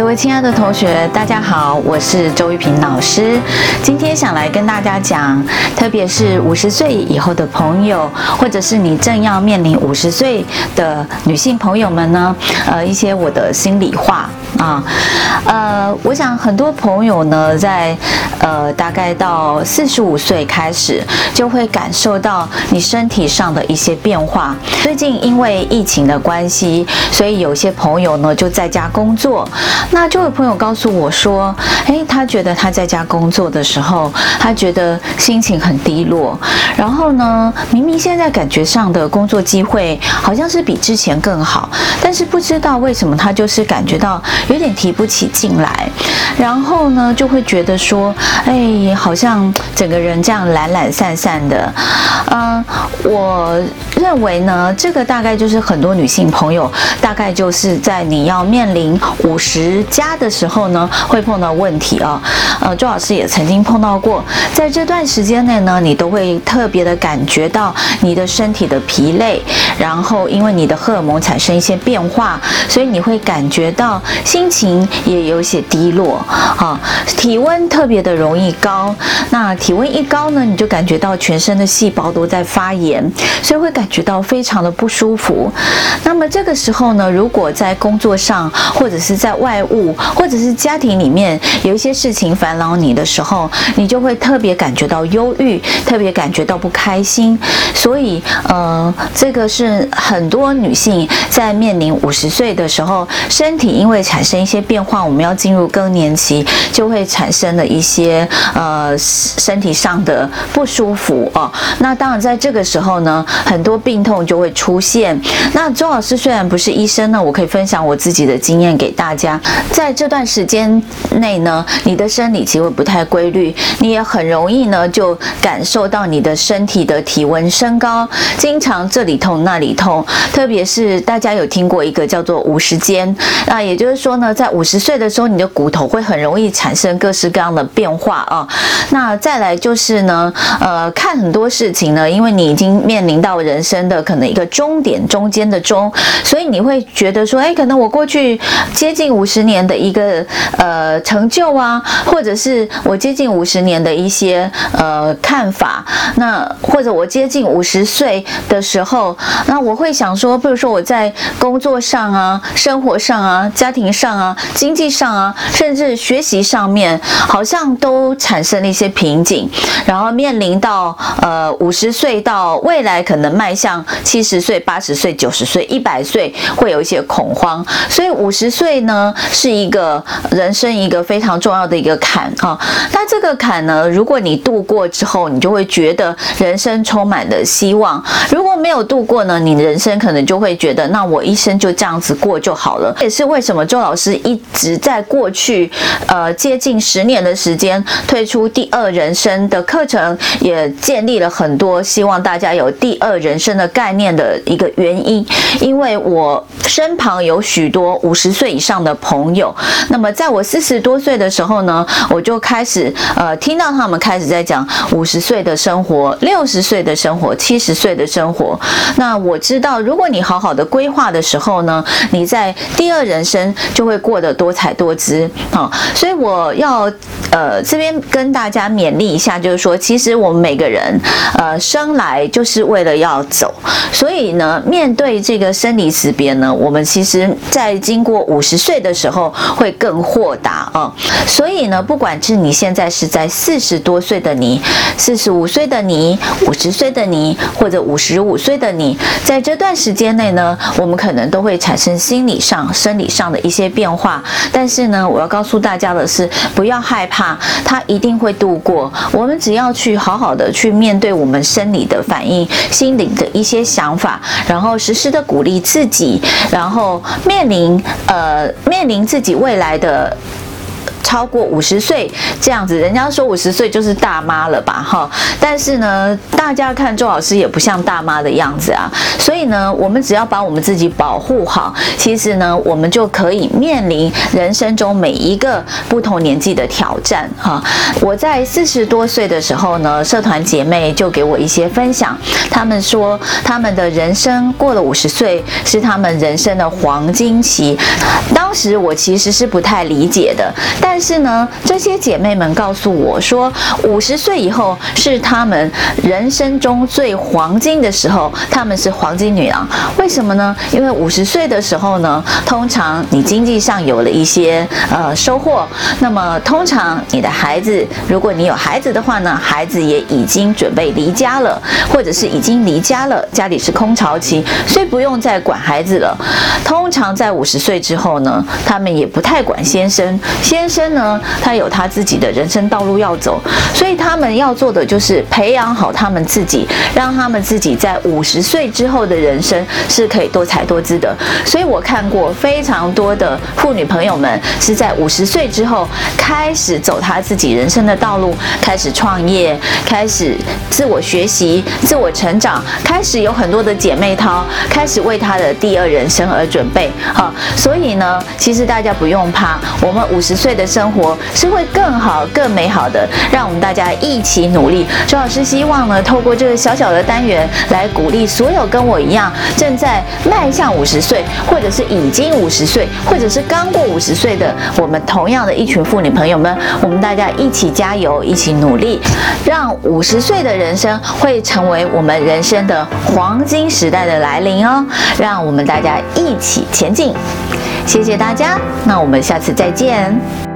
各位亲爱的同学，大家好，我是周玉萍老师。今天想来跟大家讲，特别是五十岁以后的朋友，或者是你正要面临五十岁的女性朋友们呢，呃，一些我的心里话啊。呃，我想很多朋友呢，在呃大概到四十五岁开始，就会感受到你身体上的一些变化。最近因为疫情的关系，所以有些朋友呢就在家工作。那就有朋友告诉我说，诶，他觉得他在家工作的时候，他觉得心情很低落。然后呢，明明现在感觉上的工作机会好像是比之前更好，但是不知道为什么他就是感觉到有点提不起劲来。然后呢，就会觉得说，诶，好像整个人这样懒懒散散的。嗯，我认为呢，这个大概就是很多女性朋友，大概就是在你要面临五十。家的时候呢，会碰到问题啊。呃，周老师也曾经碰到过，在这段时间内呢，你都会特别的感觉到你的身体的疲累，然后因为你的荷尔蒙产生一些变化，所以你会感觉到心情也有些低落啊，体温特别的容易高。那体温一高呢，你就感觉到全身的细胞都在发炎，所以会感觉到非常的不舒服。那么这个时候呢，如果在工作上或者是在外务，或者是家庭里面有一些事情烦扰你的时候，你就会特别感觉到忧郁，特别感觉到不开心。所以，呃，这个是很多女性在面临五十岁的时候，身体因为产生一些变化，我们要进入更年期，就会产生了一些呃身体上的不舒服哦。那当然，在这个时候呢，很多病痛就会出现。那周老师虽然不是医生呢，我可以分享我自己的经验给大家。在这段时间内呢，你的生理期会不太规律，你也很容易呢就感受到你的身体的体温升高，经常这里痛那里痛，特别是大家有听过一个叫做五十肩，那也就是说呢，在五十岁的时候，你的骨头会很容易产生各式各样的变化啊。那再来就是呢，呃，看很多事情呢，因为你已经面临到人生的可能一个终点，中间的终，所以你会觉得说，哎，可能我过去接近五十十年。的一个呃成就啊，或者是我接近五十年的一些呃看法，那或者我接近五十岁的时候，那我会想说，比如说我在工作上啊、生活上啊、家庭上啊、经济上啊，甚至学习上面，好像都产生了一些瓶颈，然后面临到呃五十岁到未来可能迈向七十岁、八十岁、九十岁、一百岁，会有一些恐慌，所以五十岁呢是。一个人生一个非常重要的一个坎啊，那这个坎呢，如果你度过之后，你就会觉得人生充满了希望；如果没有度过呢，你人生可能就会觉得，那我一生就这样子过就好了。这也是为什么周老师一直在过去呃接近十年的时间推出第二人生的课程，也建立了很多希望大家有第二人生的概念的一个原因，因为我身旁有许多五十岁以上的朋。朋友，那么在我四十多岁的时候呢，我就开始呃听到他们开始在讲五十岁的生活、六十岁的生活、七十岁的生活。那我知道，如果你好好的规划的时候呢，你在第二人生就会过得多彩多姿啊。所以我要呃这边跟大家勉励一下，就是说，其实我们每个人呃生来就是为了要走，所以呢，面对这个生离死别呢，我们其实在经过五十岁的时候。会更豁达啊，所以呢，不管是你现在是在四十多岁的你、四十五岁的你、五十岁的你，或者五十五岁的你，在这段时间内呢，我们可能都会产生心理上、生理上的一些变化。但是呢，我要告诉大家的是，不要害怕，它一定会度过。我们只要去好好的去面对我们生理的反应、心理的一些想法，然后时时的鼓励自己，然后面临呃面临自己未来的超过五十岁这样子，人家说五十岁就是大妈了吧？哈，但是呢，大家看周老师也不像大妈的样子啊。所以呢，我们只要把我们自己保护好，其实呢，我们就可以面临人生中每一个不同年纪的挑战。哈，我在四十多岁的时候呢，社团姐妹就给我一些分享，他们说他们的人生过了五十岁是他们人生的黄金期。当时我其实是不太理解的，但但是呢，这些姐妹们告诉我说，五十岁以后是他们人生中最黄金的时候，他们是黄金女郎。为什么呢？因为五十岁的时候呢，通常你经济上有了一些呃收获，那么通常你的孩子，如果你有孩子的话呢，孩子也已经准备离家了，或者是已经离家了，家里是空巢期，所以不用再管孩子了。通常在五十岁之后呢，他们也不太管先生。先生呢，他有他自己的人生道路要走，所以他们要做的就是培养好他们自己，让他们自己在五十岁之后的人生是可以多彩多姿的。所以我看过非常多的妇女朋友们是在五十岁之后开始走他自己人生的道路，开始创业，开始自我学习、自我成长，开始有很多的姐妹淘，开始为他的第二人生而准备。好，所以呢，其实大家不用怕，我们五十岁的生活是会更好、更美好的。让我们大家一起努力。周老师希望呢，透过这个小小的单元来鼓励所有跟我一样正在迈向五十岁，或者是已经五十岁，或者是刚过五十岁的我们同样的一群妇女朋友们，我们大家一起加油，一起努力，让五十岁的人生会成为我们人生的黄金时代的来临哦。让我们大家一起前进。谢谢大家，那我们下次再见。